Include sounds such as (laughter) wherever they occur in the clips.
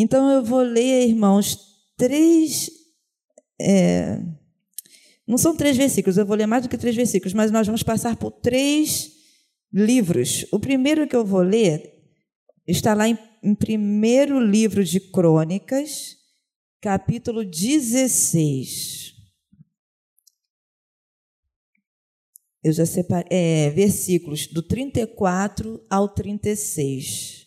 Então eu vou ler, irmãos, três. É, não são três versículos, eu vou ler mais do que três versículos, mas nós vamos passar por três livros. O primeiro que eu vou ler está lá em, em primeiro livro de Crônicas, capítulo 16. Eu já separei, é, versículos do 34 ao 36.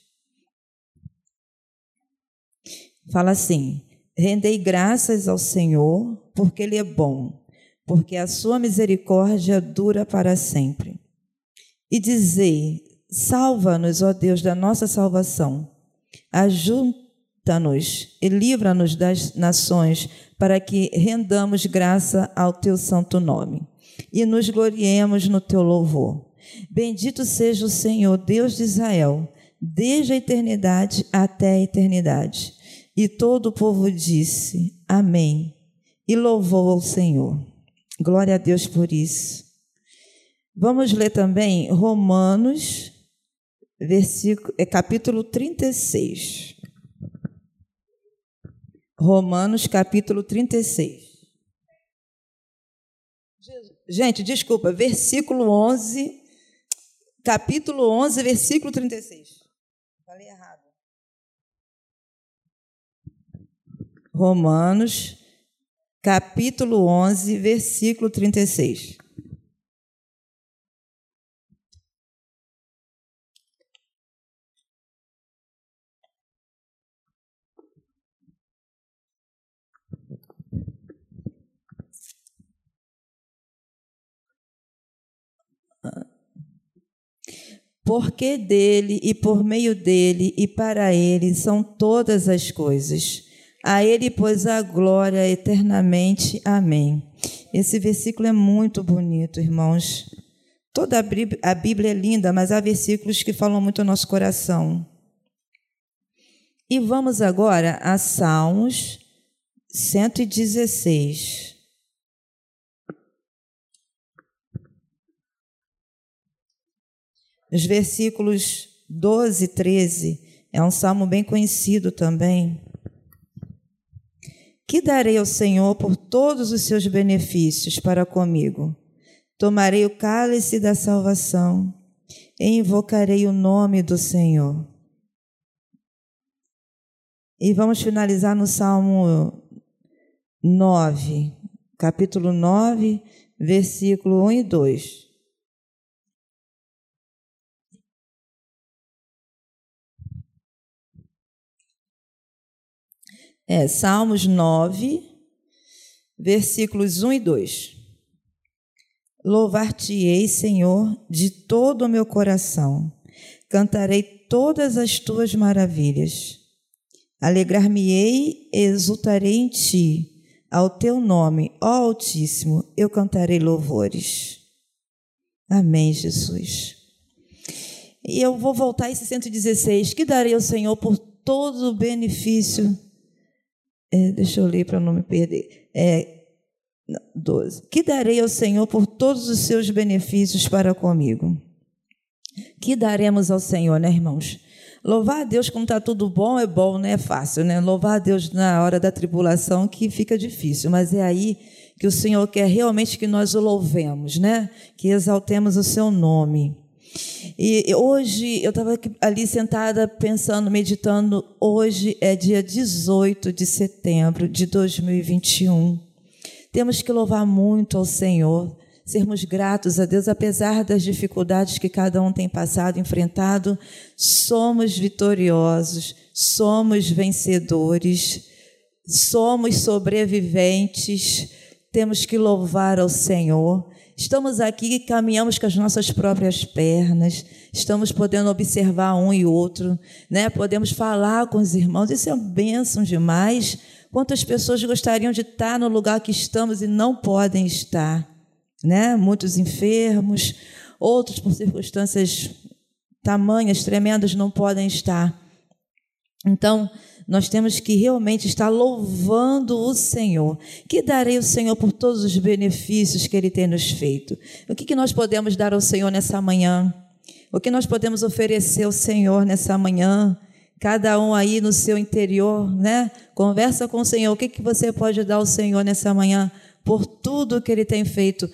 Fala assim: Rendei graças ao Senhor, porque Ele é bom, porque a sua misericórdia dura para sempre. E dizei: Salva-nos, ó Deus, da nossa salvação. Ajunta-nos e livra-nos das nações, para que rendamos graça ao teu santo nome e nos gloriemos no teu louvor. Bendito seja o Senhor, Deus de Israel, desde a eternidade até a eternidade. E todo o povo disse: Amém. E louvou ao Senhor. Glória a Deus por isso. Vamos ler também Romanos, versículo, é capítulo 36. Romanos, capítulo 36. Gente, desculpa, versículo 11, capítulo 11, versículo 36. Falei errado. Romanos, capítulo 11, versículo 36. porque dele e por meio dele e para ele são todas as coisas. A ele, pois, a glória eternamente. Amém. Esse versículo é muito bonito, irmãos. Toda a Bíblia é linda, mas há versículos que falam muito ao nosso coração. E vamos agora a Salmos 116. Os versículos 12 e 13 é um salmo bem conhecido também. Que darei ao Senhor por todos os seus benefícios para comigo? Tomarei o cálice da salvação e invocarei o nome do Senhor. E vamos finalizar no Salmo 9, capítulo 9, versículo 1 e 2. É, Salmos 9, versículos 1 e 2. Louvar-te-ei, Senhor, de todo o meu coração. Cantarei todas as tuas maravilhas. Alegrar-me-ei e exultarei em ti. Ao teu nome, ó Altíssimo, eu cantarei louvores. Amém, Jesus. E eu vou voltar a esse 116. Que darei ao Senhor por todo o benefício é, deixa eu ler para não me perder. É, 12. Que darei ao Senhor por todos os seus benefícios para comigo? Que daremos ao Senhor, né, irmãos? Louvar a Deus quando está tudo bom é bom, não né? é fácil, né? Louvar a Deus na hora da tribulação que fica difícil, mas é aí que o Senhor quer realmente que nós o louvemos, né? Que exaltemos o seu nome. E hoje eu estava ali sentada pensando, meditando. Hoje é dia 18 de setembro de 2021. Temos que louvar muito ao Senhor, sermos gratos a Deus, apesar das dificuldades que cada um tem passado, enfrentado. Somos vitoriosos, somos vencedores, somos sobreviventes. Temos que louvar ao Senhor. Estamos aqui caminhamos com as nossas próprias pernas, estamos podendo observar um e outro, né? podemos falar com os irmãos, isso é uma bênção demais. Quantas pessoas gostariam de estar no lugar que estamos e não podem estar? Né? Muitos enfermos, outros por circunstâncias tamanhas, tremendas, não podem estar. Então, nós temos que realmente estar louvando o Senhor. Que darei ao Senhor por todos os benefícios que Ele tem nos feito. O que, que nós podemos dar ao Senhor nessa manhã? O que nós podemos oferecer ao Senhor nessa manhã? Cada um aí no seu interior, né? Conversa com o Senhor. O que, que você pode dar ao Senhor nessa manhã por tudo que Ele tem feito,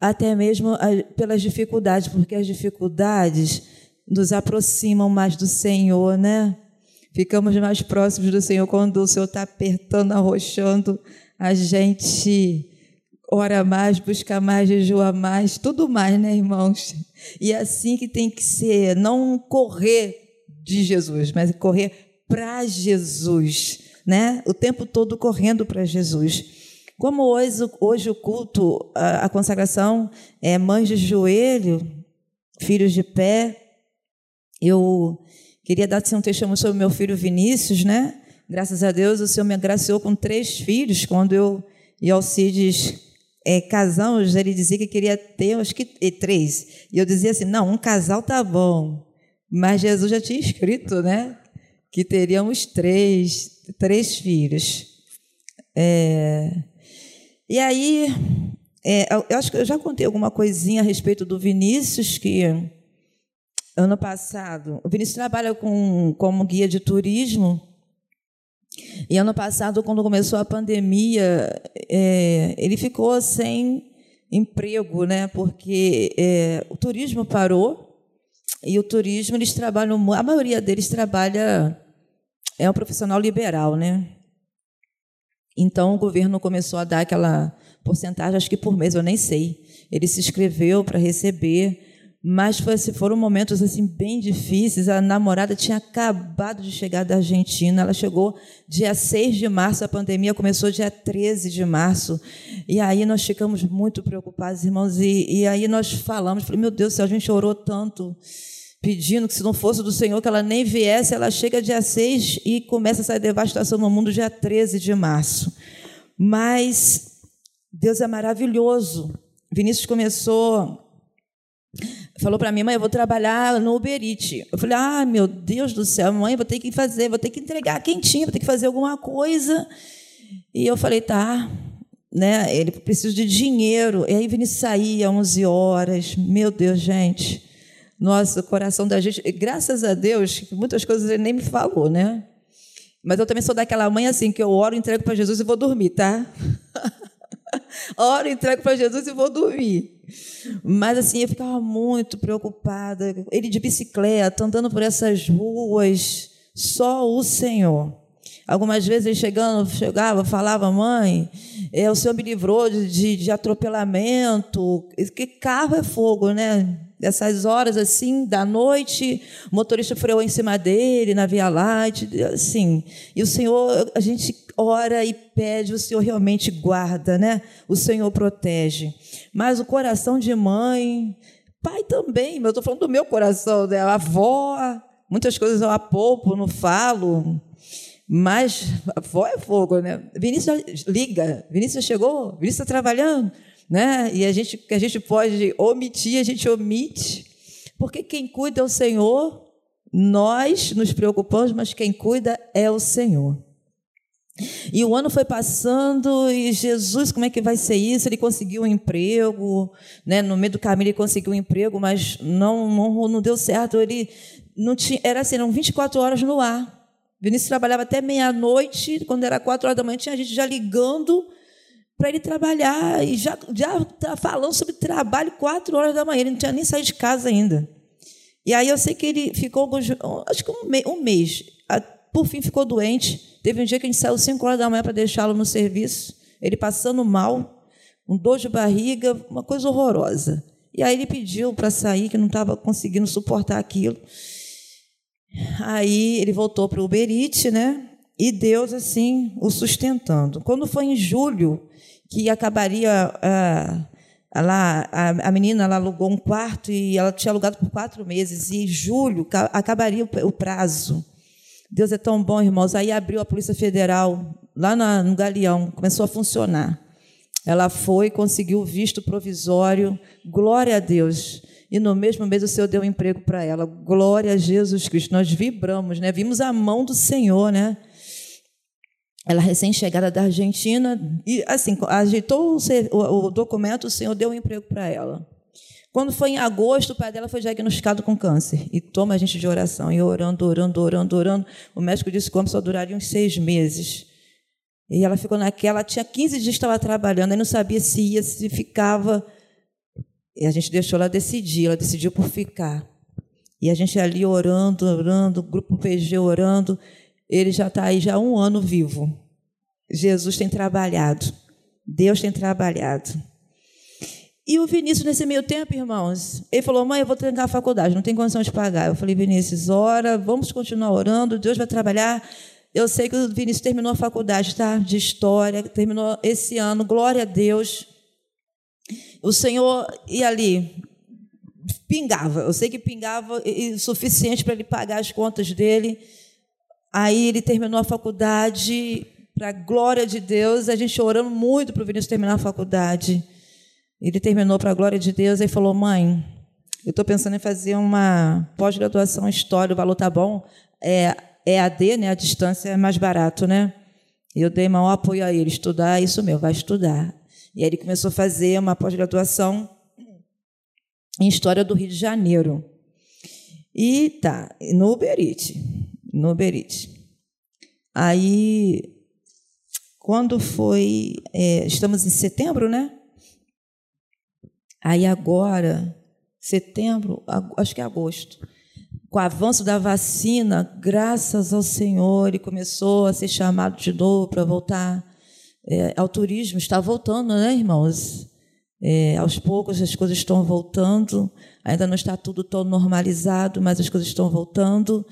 até mesmo pelas dificuldades, porque as dificuldades nos aproximam mais do Senhor, né? Ficamos mais próximos do Senhor quando o Senhor está apertando, arrochando a gente ora mais, busca mais, jejua mais, tudo mais, né, irmãos? E é assim que tem que ser, não correr de Jesus, mas correr para Jesus, né? O tempo todo correndo para Jesus. Como hoje, hoje o culto, a, a consagração é mães de joelho, filhos de pé, eu queria dar assim, um testemunho sobre meu filho Vinícius, né? Graças a Deus, o Senhor me agraciou com três filhos. Quando eu e Alcides é, casamos, ele dizia que queria ter, acho que três. E eu dizia assim: não, um casal tá bom. Mas Jesus já tinha escrito, né? Que teríamos três, três filhos. É, e aí, é, eu acho que eu já contei alguma coisinha a respeito do Vinícius, que ano passado, o Vinícius trabalha com, como guia de turismo e ano passado, quando começou a pandemia, é, ele ficou sem emprego, né? Porque é, o turismo parou e o turismo eles trabalham, a maioria deles trabalha é um profissional liberal, né? Então o governo começou a dar aquela porcentagem, acho que por mês, eu nem sei. Ele se inscreveu para receber mas foi, assim, foram momentos assim bem difíceis. A namorada tinha acabado de chegar da Argentina. Ela chegou dia 6 de março, a pandemia começou dia 13 de março. E aí nós ficamos muito preocupados, irmãos. E, e aí nós falamos, falei, meu Deus, se a gente orou tanto, pedindo que se não fosse do Senhor que ela nem viesse, ela chega dia 6 e começa essa devastação no mundo dia 13 de março. Mas Deus é maravilhoso. Vinícius começou falou para mim, mãe, eu vou trabalhar no Uber Eats. Eu falei, ah, meu Deus do céu, mãe, vou ter que fazer, vou ter que entregar quentinho, vou ter que fazer alguma coisa. E eu falei, tá, né? Ele precisa de dinheiro. E aí Vinícius saía 11 horas. Meu Deus, gente. Nossa, o coração da gente. Graças a Deus, muitas coisas ele nem me falou, né? Mas eu também sou daquela mãe assim, que eu oro, entrego para Jesus e vou dormir, tá? (laughs) (laughs) oro, entrego para Jesus e vou dormir. Mas assim, eu ficava muito preocupada. Ele de bicicleta, andando por essas ruas, só o Senhor. Algumas vezes ele chegando, chegava, falava, mãe, é, o Senhor me livrou de, de, de atropelamento. Que carro é fogo, né? Dessas horas assim, da noite, o motorista freou em cima dele, na Via Light, assim. E o Senhor, a gente ora e pede, o Senhor realmente guarda, né? O Senhor protege. Mas o coração de mãe, pai também, eu estou falando do meu coração, né? Avó, muitas coisas eu apoupo, não falo. Mas a avó é fogo, né? Vinícius liga, Vinícius chegou, Vinícius está trabalhando, né? E a gente, que a gente pode omitir, a gente omite, porque quem cuida é o Senhor, nós nos preocupamos, mas quem cuida é o Senhor. E o ano foi passando e Jesus, como é que vai ser isso? Ele conseguiu um emprego, né? No meio do caminho ele conseguiu um emprego, mas não não, não deu certo. Ele não tinha, era assim, eram 24 horas no ar. Vinícius trabalhava até meia-noite, quando era quatro horas da manhã, tinha gente já ligando para ele trabalhar e já já tá falando sobre trabalho quatro horas da manhã. Ele não tinha nem saído de casa ainda. E aí eu sei que ele ficou, acho que um mês, por fim ficou doente Teve um dia que a gente saiu 5 horas da manhã para deixá-lo no serviço, ele passando mal, um dor de barriga, uma coisa horrorosa. E aí ele pediu para sair, que não estava conseguindo suportar aquilo. Aí ele voltou para o Uber Eats, né? E Deus, assim, o sustentando. Quando foi em julho, que acabaria. Ah, lá, a, a menina ela alugou um quarto e ela tinha alugado por quatro meses, e em julho acabaria o prazo. Deus é tão bom, irmãos. Aí abriu a Polícia Federal lá na, no Galeão, começou a funcionar. Ela foi, conseguiu o visto provisório. Glória a Deus. E no mesmo mês o Senhor deu um emprego para ela. Glória a Jesus Cristo. Nós vibramos, né? Vimos a mão do Senhor, né? Ela recém-chegada da Argentina e assim ajeitou o, o documento, o Senhor deu um emprego para ela. Quando foi em agosto, o pai dela foi diagnosticado com câncer. E toma a gente de oração. E orando, orando, orando, orando. O médico disse que o só duraria uns seis meses. E ela ficou naquela. Tinha 15 dias que estava trabalhando. Aí não sabia se ia, se ficava. E a gente deixou ela decidir. Ela decidiu por ficar. E a gente ali orando, orando, grupo PG orando. Ele já está aí já há um ano vivo. Jesus tem trabalhado. Deus tem trabalhado. E o Vinícius, nesse meio tempo, irmãos, ele falou: Mãe, eu vou trancar a faculdade, não tem condição de pagar. Eu falei: Vinícius, ora, vamos continuar orando, Deus vai trabalhar. Eu sei que o Vinícius terminou a faculdade tá? de História, terminou esse ano, glória a Deus. O Senhor ia ali, pingava, eu sei que pingava o suficiente para ele pagar as contas dele. Aí ele terminou a faculdade, para a glória de Deus, a gente orando muito para o Vinícius terminar a faculdade. Ele terminou para a glória de Deus e falou: Mãe, eu estou pensando em fazer uma pós-graduação em História, o valor tá bom. É, é AD, né? A distância é mais barato, né? Eu dei maior apoio a ele: estudar, isso mesmo, vai estudar. E aí ele começou a fazer uma pós-graduação em História do Rio de Janeiro. E tá, no Uberite. No Uberite. Aí, quando foi. É, estamos em setembro, né? Aí agora, setembro, acho que é agosto, com o avanço da vacina, graças ao Senhor, ele começou a ser chamado de novo para voltar é, ao turismo. Está voltando, né, irmãos? É, aos poucos as coisas estão voltando, ainda não está tudo tão normalizado, mas as coisas estão voltando.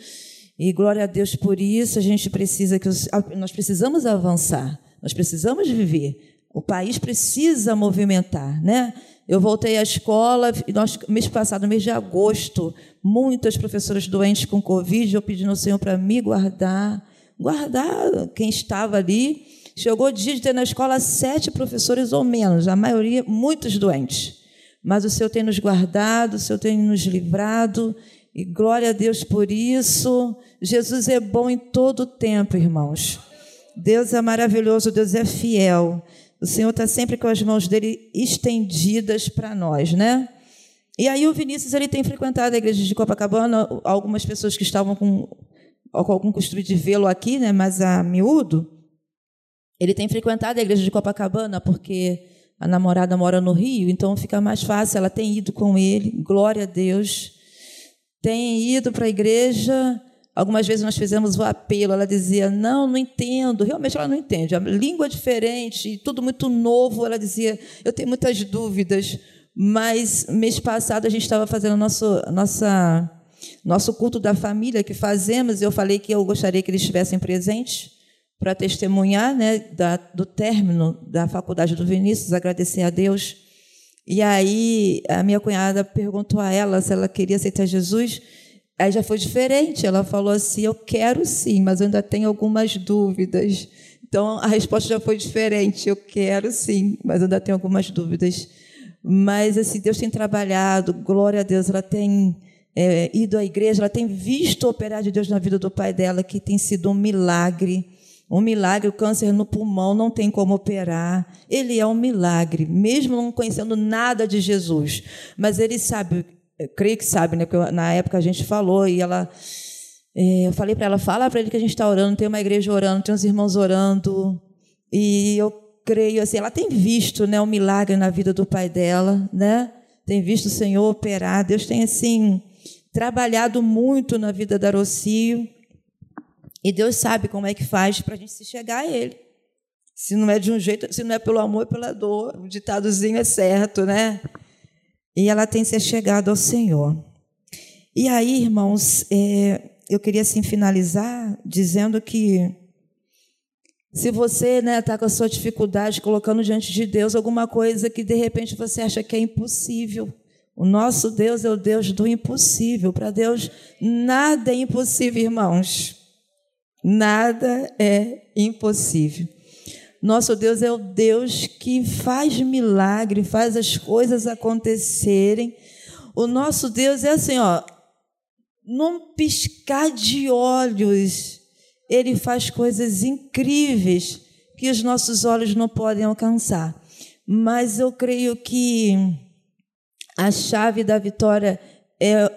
E glória a Deus por isso. A gente precisa que os, nós precisamos avançar, nós precisamos viver. O país precisa movimentar, né? Eu voltei à escola, e nós, mês passado, mês de agosto, muitas professoras doentes com Covid, eu pedindo ao Senhor para me guardar, guardar quem estava ali. Chegou o dia de ter na escola sete professores ou menos, a maioria muitos doentes. Mas o Senhor tem nos guardado, o Senhor tem nos livrado, e glória a Deus por isso. Jesus é bom em todo o tempo, irmãos. Deus é maravilhoso, Deus é fiel. O Senhor está sempre com as mãos dele estendidas para nós, né? E aí o Vinícius ele tem frequentado a igreja de Copacabana, algumas pessoas que estavam com, com algum costume de vê-lo aqui, né, mas a miúdo, ele tem frequentado a igreja de Copacabana porque a namorada mora no Rio, então fica mais fácil, ela tem ido com ele, glória a Deus. Tem ido para a igreja, Algumas vezes nós fizemos o apelo, ela dizia: Não, não entendo. Realmente ela não entende. A língua é diferente, tudo muito novo. Ela dizia: Eu tenho muitas dúvidas. Mas mês passado a gente estava fazendo nosso, nossa, nosso culto da família que fazemos. E eu falei que eu gostaria que eles estivessem presentes para testemunhar né, da, do término da faculdade do Vinícius, agradecer a Deus. E aí a minha cunhada perguntou a ela se ela queria aceitar Jesus. Aí já foi diferente. Ela falou assim: Eu quero sim, mas eu ainda tenho algumas dúvidas. Então a resposta já foi diferente. Eu quero sim, mas ainda tenho algumas dúvidas. Mas assim, Deus tem trabalhado, glória a Deus. Ela tem é, ido à igreja, ela tem visto o operar de Deus na vida do pai dela, que tem sido um milagre. Um milagre, o câncer no pulmão não tem como operar. Ele é um milagre, mesmo não conhecendo nada de Jesus. Mas ele sabe creio que sabe, né? Porque na época a gente falou e ela. É, eu falei para ela: fala para ele que a gente está orando, tem uma igreja orando, tem uns irmãos orando. E eu creio assim, ela tem visto né, um milagre na vida do pai dela, né? Tem visto o Senhor operar. Deus tem assim trabalhado muito na vida da Rocio. E Deus sabe como é que faz para a gente se chegar a Ele. Se não é de um jeito, se não é pelo amor, é pela dor. O ditadozinho é certo, né? e ela tem se chegado ao Senhor. E aí, irmãos, é, eu queria assim finalizar dizendo que se você está né, tá com a sua dificuldade, colocando diante de Deus alguma coisa que de repente você acha que é impossível, o nosso Deus é o Deus do impossível. Para Deus, nada é impossível, irmãos. Nada é impossível. Nosso Deus é o Deus que faz milagre, faz as coisas acontecerem. O nosso Deus é assim, ó, num piscar de olhos, ele faz coisas incríveis que os nossos olhos não podem alcançar. Mas eu creio que A chave da vitória é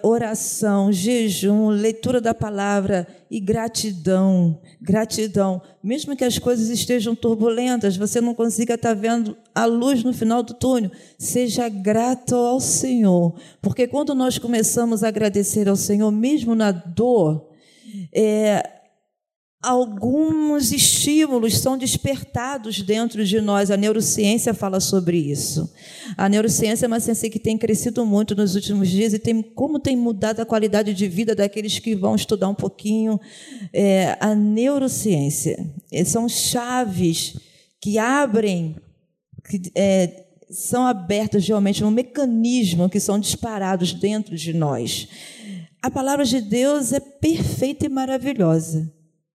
oração, jejum, leitura da palavra e gratidão. Gratidão. Mesmo que as coisas estejam turbulentas, você não consiga estar vendo a luz no final do túnel, seja grato ao Senhor. Porque quando nós começamos a agradecer ao Senhor, mesmo na dor, é, alguns estímulos são despertados dentro de nós. A neurociência fala sobre isso. A neurociência é uma ciência que tem crescido muito nos últimos dias e tem como tem mudado a qualidade de vida daqueles que vão estudar um pouquinho é, a neurociência. É, são chaves que abrem, que é, são abertas realmente um mecanismo que são disparados dentro de nós. A palavra de Deus é perfeita e maravilhosa.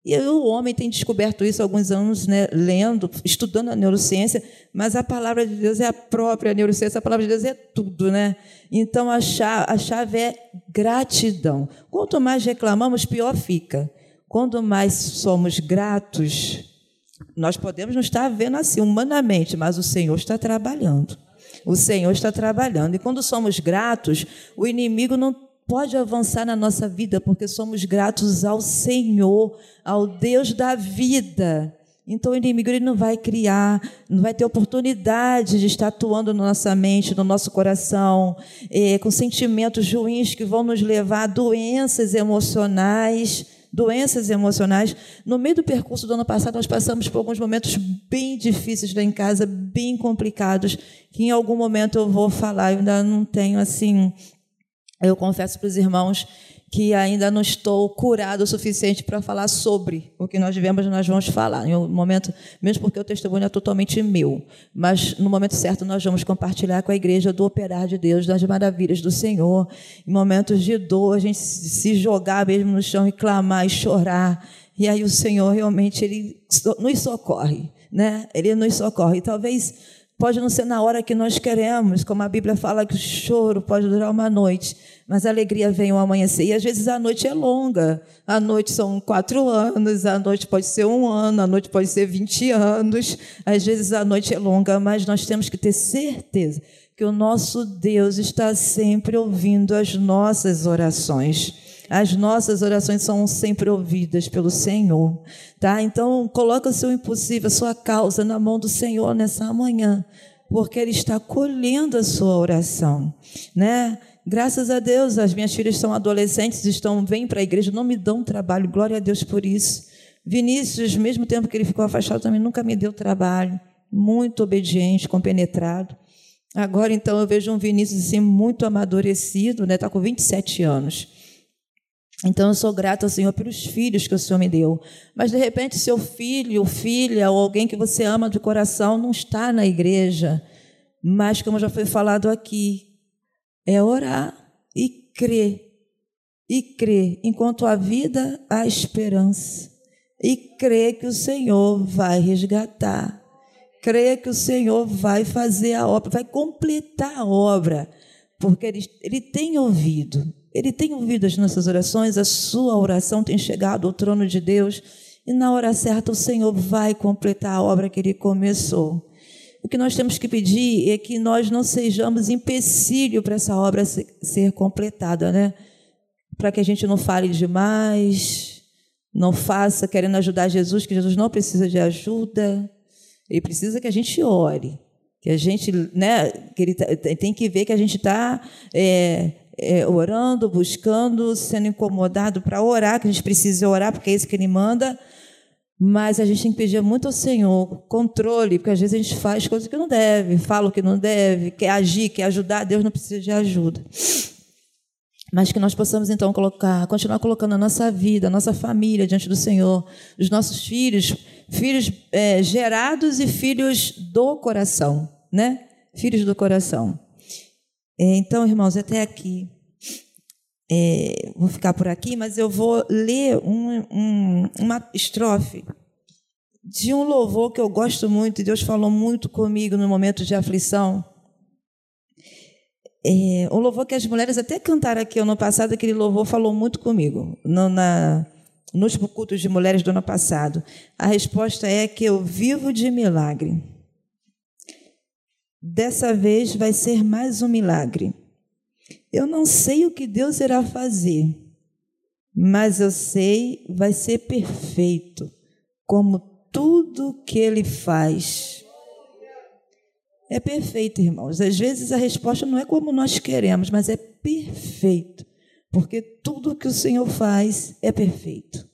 E o homem tem descoberto isso há alguns anos, né, lendo, estudando a neurociência, mas a palavra de Deus é a própria neurociência, a palavra de Deus é tudo, né? Então a chave, a chave é gratidão. Quanto mais reclamamos, pior fica. Quanto mais somos gratos, nós podemos não estar vendo assim humanamente, mas o Senhor está trabalhando. O Senhor está trabalhando. E quando somos gratos, o inimigo não pode avançar na nossa vida, porque somos gratos ao Senhor, ao Deus da vida. Então o inimigo ele não vai criar, não vai ter oportunidade de estar atuando na nossa mente, no nosso coração, é, com sentimentos ruins que vão nos levar a doenças emocionais. Doenças emocionais. No meio do percurso do ano passado, nós passamos por alguns momentos bem difíceis lá em casa, bem complicados, que em algum momento eu vou falar. Eu ainda não tenho assim eu confesso para os irmãos que ainda não estou curado o suficiente para falar sobre o que nós vivemos, nós vamos falar. Em um momento, mesmo porque o testemunho é totalmente meu, mas no momento certo nós vamos compartilhar com a igreja do operar de Deus, das maravilhas do Senhor. Em momentos de dor, a gente se jogar mesmo no chão e clamar e chorar. E aí o Senhor realmente ele nos socorre, né? Ele nos socorre. E talvez Pode não ser na hora que nós queremos, como a Bíblia fala que o choro pode durar uma noite, mas a alegria vem ao amanhecer. E às vezes a noite é longa. A noite são quatro anos, a noite pode ser um ano, a noite pode ser vinte anos. Às vezes a noite é longa, mas nós temos que ter certeza que o nosso Deus está sempre ouvindo as nossas orações. As nossas orações são sempre ouvidas pelo Senhor, tá? Então, coloca o seu impossível, a sua causa na mão do Senhor nessa manhã, porque Ele está colhendo a sua oração, né? Graças a Deus, as minhas filhas são adolescentes, estão vêm para a igreja, não me dão trabalho, glória a Deus por isso. Vinícius, mesmo tempo que ele ficou afastado, também nunca me deu trabalho, muito obediente, compenetrado. Agora, então, eu vejo um Vinícius assim, muito amadurecido, né? Está com 27 anos. Então eu sou grata ao Senhor pelos filhos que o Senhor me deu. Mas de repente seu filho, filha ou alguém que você ama de coração não está na igreja. Mas como já foi falado aqui, é orar e crer. E crer enquanto há vida, há esperança. E crer que o Senhor vai resgatar. Crer que o Senhor vai fazer a obra, vai completar a obra, porque ele, ele tem ouvido ele tem ouvido as nossas orações, a sua oração tem chegado ao trono de Deus, e na hora certa o Senhor vai completar a obra que ele começou. O que nós temos que pedir é que nós não sejamos empecilho para essa obra ser completada, né? Para que a gente não fale demais, não faça querendo ajudar Jesus, que Jesus não precisa de ajuda, ele precisa que a gente ore, que a gente, né? Que ele tá, tem que ver que a gente está é, é, orando, buscando, sendo incomodado para orar, que a gente precisa orar, porque é isso que Ele manda. Mas a gente tem que pedir muito ao Senhor controle, porque às vezes a gente faz coisas que não deve, fala o que não deve, quer agir, quer ajudar, Deus não precisa de ajuda. Mas que nós possamos então colocar, continuar colocando a nossa vida, a nossa família diante do Senhor, os nossos filhos, filhos é, gerados e filhos do coração, né? Filhos do coração. Então, irmãos, até aqui. É, vou ficar por aqui, mas eu vou ler um, um, uma estrofe de um louvor que eu gosto muito, e Deus falou muito comigo no momento de aflição. É, um louvor que as mulheres até cantaram aqui ano passado, aquele louvor falou muito comigo, no, na, nos cultos de mulheres do ano passado. A resposta é que eu vivo de milagre. Dessa vez vai ser mais um milagre. Eu não sei o que Deus irá fazer, mas eu sei vai ser perfeito, como tudo que Ele faz. É perfeito, irmãos. Às vezes a resposta não é como nós queremos, mas é perfeito, porque tudo que o Senhor faz é perfeito.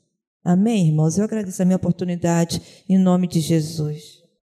Amém, irmãos? Eu agradeço a minha oportunidade em nome de Jesus.